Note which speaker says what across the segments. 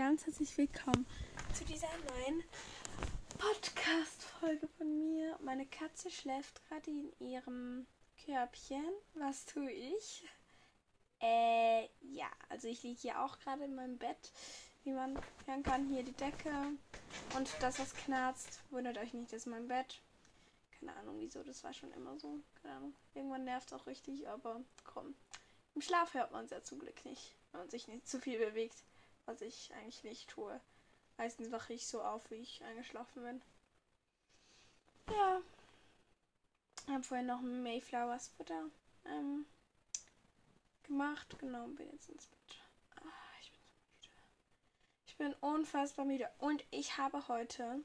Speaker 1: ganz herzlich willkommen zu dieser neuen Podcast-Folge von mir. Meine Katze schläft gerade in ihrem Körbchen. Was tue ich? Äh, ja, also ich liege hier auch gerade in meinem Bett. Wie man hören kann, hier die Decke. Und das, was knarzt, wundert euch nicht, das ist mein Bett. Keine Ahnung, wieso, das war schon immer so. Keine Ahnung. Irgendwann nervt es auch richtig, aber komm. Im Schlaf hört man es ja zum Glück nicht, wenn man sich nicht zu viel bewegt was ich eigentlich nicht tue. Meistens wache ich so auf, wie ich eingeschlafen bin. Ja. Ich habe vorhin noch ein Mayflowers Futter ähm, gemacht. Genau, bin jetzt ins Bett. Ah, ich bin so müde. Ich bin unfassbar müde. Und ich habe heute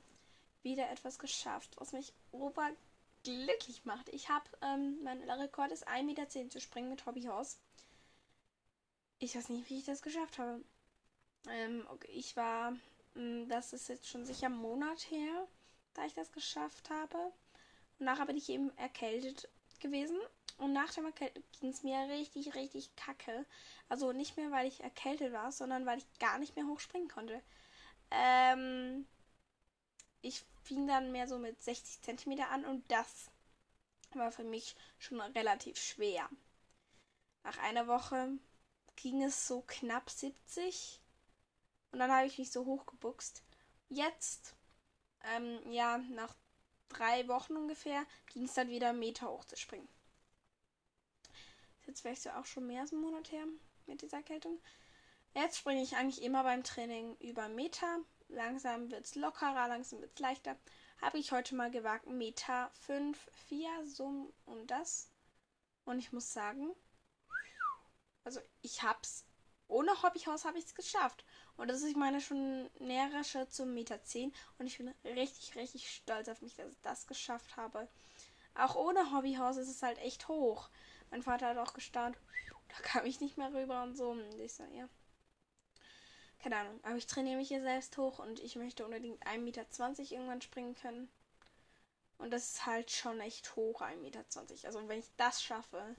Speaker 1: wieder etwas geschafft, was mich oberglücklich macht. Ich habe, ähm, mein Rekord ist 1,10 Meter zu springen mit Hobbyhaus. Ich weiß nicht, wie ich das geschafft habe. Ähm, okay, ich war, hm, das ist jetzt schon sicher einen Monat her, da ich das geschafft habe. Und nachher bin ich eben erkältet gewesen. Und nach dem Erkälten ging es mir richtig, richtig kacke. Also nicht mehr, weil ich erkältet war, sondern weil ich gar nicht mehr hochspringen konnte. Ähm, ich fing dann mehr so mit 60 cm an und das war für mich schon relativ schwer. Nach einer Woche ging es so knapp 70 und dann habe ich mich so hochgebuchst. Jetzt, ähm, ja, nach drei Wochen ungefähr, ging es dann wieder Meter hoch zu springen. Jetzt wäre ich so auch schon mehr als einen Monat her mit dieser Erkältung. Jetzt springe ich eigentlich immer beim Training über Meter. Langsam wird es lockerer, langsam wird es leichter. Habe ich heute mal gewagt, Meter 5, 4, so und das. Und ich muss sagen, also ich hab's ohne Hobbyhaus habe ich es geschafft. Und das ist, ich meine, schon näherer Schritt zum Meter 10. Und ich bin richtig, richtig stolz auf mich, dass ich das geschafft habe. Auch ohne Hobbyhaus ist es halt echt hoch. Mein Vater hat auch gestaunt. Da kam ich nicht mehr rüber und so. Und ich sage, ja. Keine Ahnung. Aber ich trainiere mich hier selbst hoch und ich möchte unbedingt 1,20 Meter irgendwann springen können. Und das ist halt schon echt hoch, 1,20 Meter. Also wenn ich das schaffe,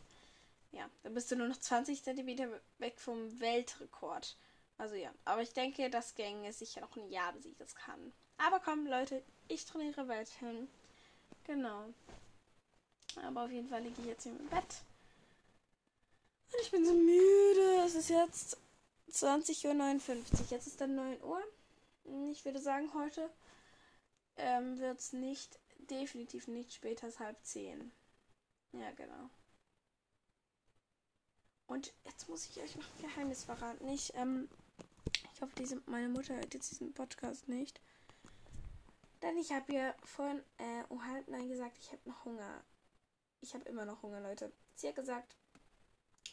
Speaker 1: ja, dann bist du nur noch 20 cm weg vom Weltrekord. Also ja, aber ich denke, das gänge sicher noch ein Jahr, bis ich das kann. Aber komm, Leute, ich trainiere weiterhin. Genau. Aber auf jeden Fall liege ich jetzt hier im Bett. Und ich bin so müde. Es ist jetzt 20.59 Uhr. Jetzt ist dann 9 Uhr. Ich würde sagen, heute ähm, wird es nicht, definitiv nicht später als halb 10. Ja, genau. Und jetzt muss ich euch noch ein Geheimnis verraten. Ich, ähm, ich hoffe, diese, meine Mutter hört jetzt diesen Podcast nicht. Denn ich habe ihr vorhin äh, um halb nein gesagt, ich habe noch Hunger. Ich habe immer noch Hunger, Leute. Sie hat gesagt,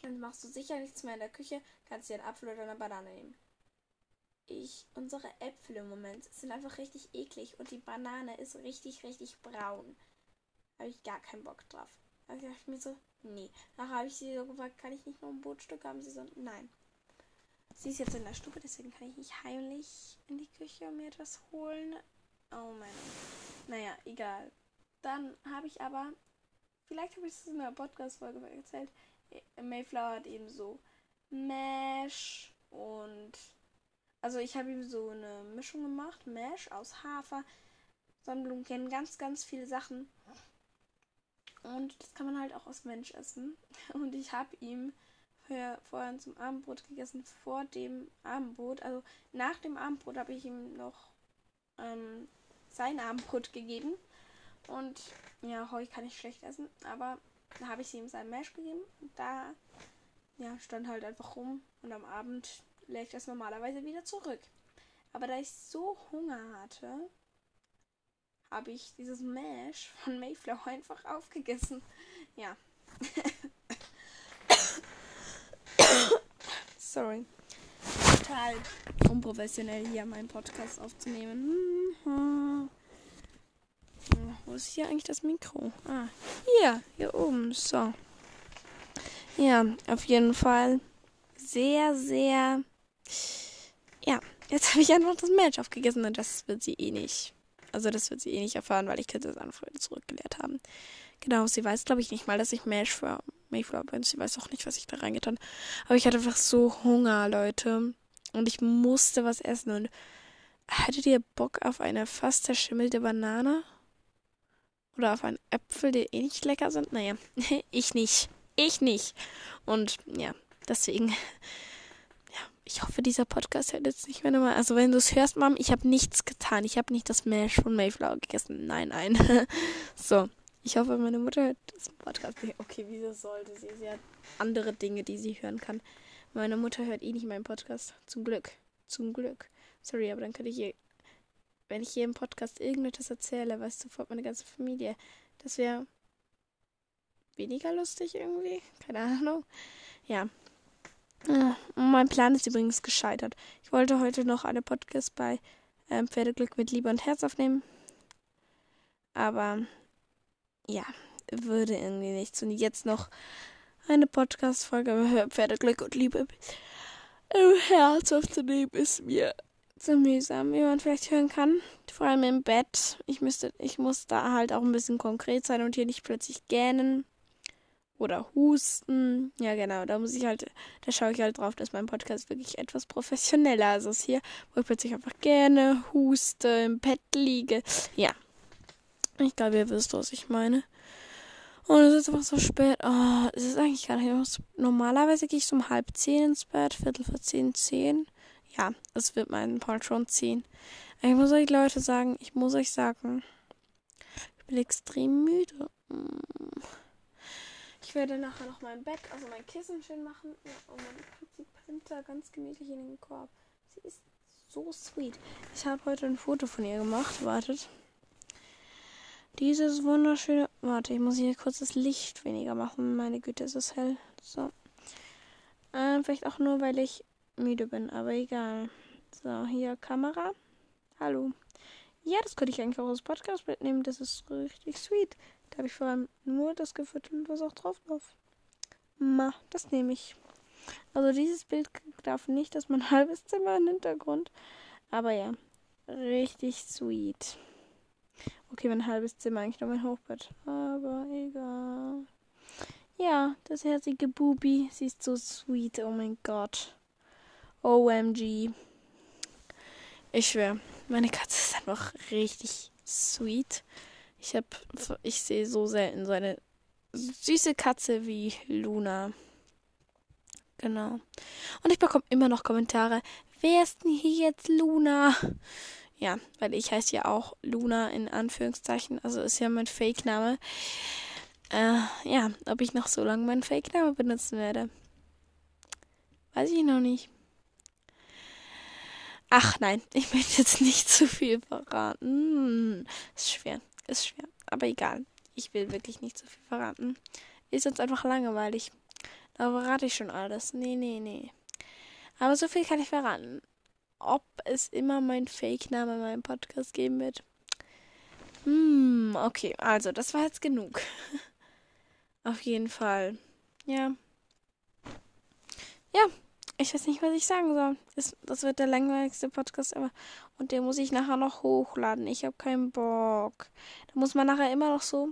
Speaker 1: dann machst du sicher nichts mehr in der Küche, kannst dir einen Apfel oder eine Banane nehmen. Ich, unsere Äpfel im Moment sind einfach richtig eklig und die Banane ist richtig, richtig braun. Habe ich gar keinen Bock drauf. Also dachte ich mir so, nee. Nachher habe ich sie so gefragt, kann ich nicht noch ein Brotstück haben? Sie so, nein. Sie ist jetzt in der Stube, deswegen kann ich nicht heimlich in die Küche und mir etwas holen. Oh mein Gott. Naja, egal. Dann habe ich aber, vielleicht habe ich es in einer Podcast-Folge erzählt, Mayflower hat eben so Mash und also ich habe ihm so eine Mischung gemacht, Mash aus Hafer, Sonnenblumenkern, ganz, ganz viele Sachen. Und das kann man halt auch aus Mensch essen. Und ich habe ihm vorher, zum Abendbrot gegessen, vor dem Abendbrot. Also nach dem Abendbrot habe ich ihm noch ähm, sein Abendbrot gegeben. Und ja, Heu kann ich schlecht essen, aber da habe ich ihm sein Mesh gegeben. Und da ja, stand halt einfach rum. Und am Abend legt das normalerweise wieder zurück. Aber da ich so Hunger hatte, habe ich dieses Mash von Mayflower einfach aufgegessen. Ja. Sorry. Total unprofessionell hier meinen Podcast aufzunehmen. Hm, wo ist hier eigentlich das Mikro? Ah, hier, hier oben. So. Ja, auf jeden Fall sehr, sehr. Ja, jetzt habe ich einfach das Match aufgegessen und das wird sie eh nicht also das wird sie eh nicht erfahren, weil ich könnte das andere zurückgelehrt haben. Genau, sie weiß, glaube ich, nicht mal, dass ich Mash für Mayflower bin. Sie weiß auch nicht, was ich da reingetan habe. Aber ich hatte einfach so Hunger, Leute. und ich musste was essen. Und hattet ihr Bock auf eine fast zerschimmelte Banane? Oder auf einen Äpfel, die eh nicht lecker sind? Naja, ich nicht. Ich nicht. Und ja, deswegen. Ich hoffe, dieser Podcast hört jetzt nicht mehr nochmal. Also, wenn du es hörst, Mom, ich habe nichts getan. Ich habe nicht das Mash von Mayflower gegessen. Nein, nein. so. Ich hoffe, meine Mutter hört das Podcast nicht. Okay, wieso sollte sie? Sie hat andere Dinge, die sie hören kann. Meine Mutter hört eh nicht meinen Podcast. Zum Glück. Zum Glück. Sorry, aber dann könnte ich ihr, wenn ich hier im Podcast irgendetwas erzähle, weiß sofort meine ganze Familie. Das wäre weniger lustig irgendwie. Keine Ahnung. Ja. Ah, mein Plan ist übrigens gescheitert. Ich wollte heute noch eine Podcast bei ähm, Pferdeglück mit Liebe und Herz aufnehmen. Aber ja, würde irgendwie nichts. Und jetzt noch eine Podcast-Folge über Pferdeglück und Liebe im Herz aufzunehmen, ist mir zu mühsam, wie man vielleicht hören kann. Vor allem im Bett. Ich müsste, ich muss da halt auch ein bisschen konkret sein und hier nicht plötzlich gähnen oder husten. Ja, genau, da muss ich halt, da schaue ich halt drauf, dass mein Podcast wirklich etwas professioneller ist als hier, wo ich plötzlich einfach gerne huste, im Bett liege. Ja. Ich glaube, ihr wisst, was ich meine. Und es ist einfach so spät. Oh, es ist eigentlich gar nicht. Normalerweise gehe ich so um halb zehn ins Bett, Viertel vor zehn, zehn. Ja, es wird meinen Part schon ziehen. Ich muss euch Leute sagen, ich muss euch sagen, ich bin extrem müde. Ich werde nachher noch mein Bett, also mein Kissen schön machen. Ja, und dann packt die Printer ganz gemütlich in den Korb. Sie ist so sweet. Ich habe heute ein Foto von ihr gemacht. Wartet. Dieses wunderschöne. Warte, ich muss hier kurz das Licht weniger machen. Meine Güte, es ist hell. So. Ähm, vielleicht auch nur, weil ich müde bin, aber egal. So, hier Kamera. Hallo. Ja, das könnte ich eigentlich auch als Podcast mitnehmen. Das ist richtig sweet. Da habe ich vor allem nur das gefüttert, was auch drauf drauf. Ma, das nehme ich. Also dieses Bild darf nicht, dass mein halbes Zimmer im Hintergrund. Aber ja, richtig sweet. Okay, mein halbes Zimmer eigentlich nur mein Hochbett. Aber egal. Ja, das herzige Bubi. Sie ist so sweet. Oh mein Gott. OMG. Ich schwöre, meine Katze einfach richtig sweet. Ich hab, ich sehe so selten so eine süße Katze wie Luna. Genau. Und ich bekomme immer noch Kommentare. Wer ist denn hier jetzt Luna? Ja, weil ich heiße ja auch Luna in Anführungszeichen. Also ist ja mein Fake-Name. Äh, ja, ob ich noch so lange meinen Fake-Name benutzen werde. Weiß ich noch nicht. Ach nein, ich möchte jetzt nicht zu viel verraten. Hm, ist schwer, ist schwer. Aber egal. Ich will wirklich nicht zu viel verraten. Ist jetzt einfach langweilig. Da verrate ich schon alles. Nee, nee, nee. Aber so viel kann ich verraten ob es immer mein Fake-Name in meinem Podcast geben wird. Hm, okay, also das war jetzt genug. Auf jeden Fall. Ja. Ja, ich weiß nicht, was ich sagen soll. Das, das wird der langweiligste Podcast ever. Und den muss ich nachher noch hochladen. Ich habe keinen Bock. Da muss man nachher immer noch so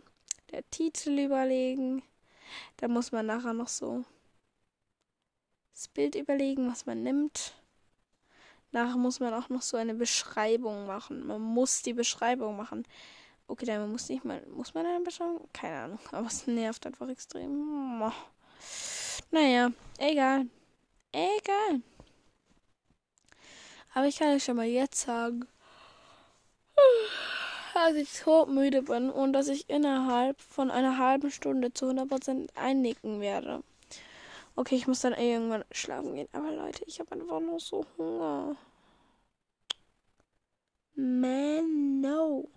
Speaker 1: der Titel überlegen. Da muss man nachher noch so das Bild überlegen, was man nimmt. Nachher muss man auch noch so eine Beschreibung machen. Man muss die Beschreibung machen. Okay, dann muss nicht mal. Muss man eine Beschreibung? Keine Ahnung. Aber es nervt einfach extrem. Naja, egal. Egal. Aber ich kann euch schon mal jetzt sagen, dass ich so müde bin und dass ich innerhalb von einer halben Stunde zu 100% einnicken werde. Okay, ich muss dann irgendwann schlafen gehen. Aber Leute, ich habe einfach nur so Hunger. Man, no.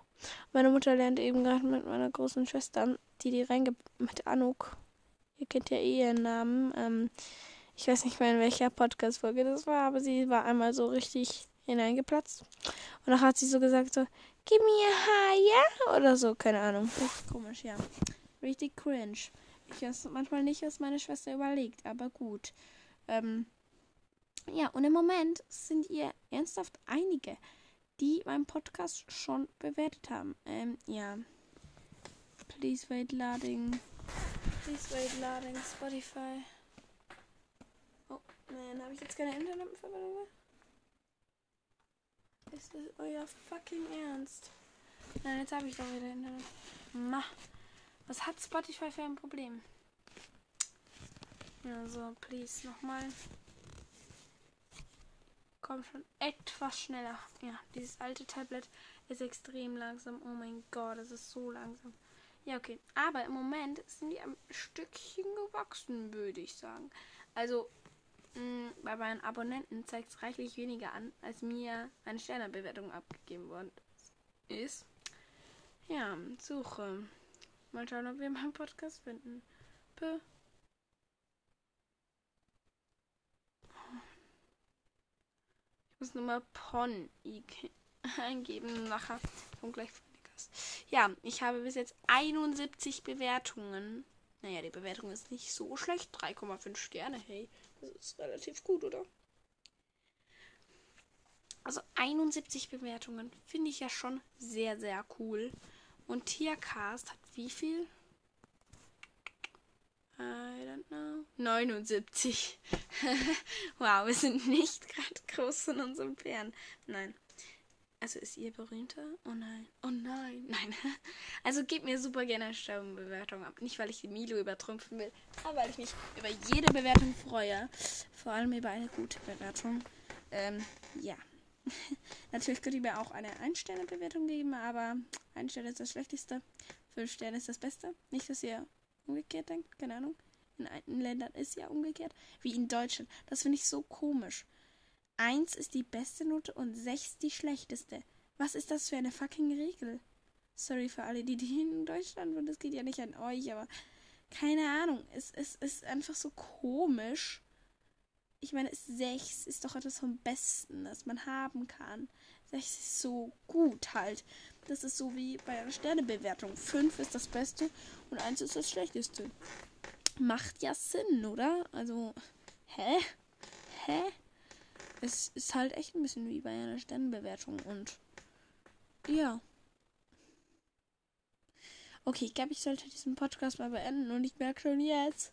Speaker 1: Meine Mutter lernt eben gerade mit meiner großen Schwester, die die reinge... mit Anuk. Ihr kennt ja eh ihren Namen. Ähm, ich weiß nicht mehr, in welcher Podcast-Folge das war, aber sie war einmal so richtig hineingeplatzt. Und dann hat sie so gesagt so, gib mir Haie oder so, keine Ahnung. Komisch, ja. Richtig cringe. Ich weiß manchmal nicht, was meine Schwester überlegt, aber gut. Ähm, ja, und im Moment sind ihr ernsthaft einige, die meinen Podcast schon bewertet haben. Ähm, ja. Please wait loading. Please wait loading Spotify. Nein, habe ich jetzt keine Internetverbindung? Ist das euer fucking Ernst? Nein, jetzt habe ich doch wieder Internet. Ma. Was hat Spotify für ein Problem? Ja, so, please, nochmal. Komm schon etwas schneller. Ja, dieses alte Tablet ist extrem langsam. Oh mein Gott, es ist so langsam. Ja, okay. Aber im Moment sind die ein Stückchen gewachsen, würde ich sagen. Also, mm, bei meinen Abonnenten zeigt es reichlich weniger an, als mir eine Sternebewertung abgegeben worden ist. Ja, Suche. Mal schauen, ob wir meinen Podcast finden. P ich muss nur mal Pon eingeben. Nachher kommt gleich Podcast. Ja, ich habe bis jetzt 71 Bewertungen. Naja, die Bewertung ist nicht so schlecht. 3,5 Sterne, hey. Das ist relativ gut, oder? Also 71 Bewertungen finde ich ja schon sehr, sehr cool. Und Tiercast hat wie viel? I don't know. 79. wow, wir sind nicht gerade groß in unserem Pferd. Nein. Also ist ihr berühmter? Oh nein. Oh nein. Nein. Also gebt mir super gerne eine Sterbenbewertung ab. Nicht, weil ich die Milo übertrumpfen will, aber weil ich mich über jede Bewertung freue. Vor allem über eine gute Bewertung. Ähm, ja. Natürlich könnt ihr mir auch eine Ein-Sterne-Bewertung geben, aber ein Stern ist das Schlechteste. Fünf Sterne ist das Beste. Nicht, dass ihr umgekehrt denkt, keine Ahnung. In einigen Ländern ist ja umgekehrt. Wie in Deutschland. Das finde ich so komisch. Eins ist die beste Note und sechs die schlechteste. Was ist das für eine fucking Regel? Sorry für alle, die, die in Deutschland und das geht ja nicht an euch, aber keine Ahnung. Es, es ist einfach so komisch ich meine, 6 ist doch etwas vom Besten, das man haben kann. 6 ist so gut halt. Das ist so wie bei einer Sternebewertung. 5 ist das Beste und 1 ist das Schlechteste. Macht ja Sinn, oder? Also, hä? Hä? Es ist halt echt ein bisschen wie bei einer Sternebewertung und ja. Okay, ich glaube, ich sollte diesen Podcast mal beenden und ich merke schon jetzt,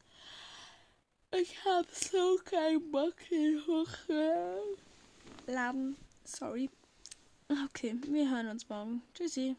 Speaker 1: ich habe so keinen Bock hier hochladen. Sorry. Okay, wir hören uns morgen. Tschüssi.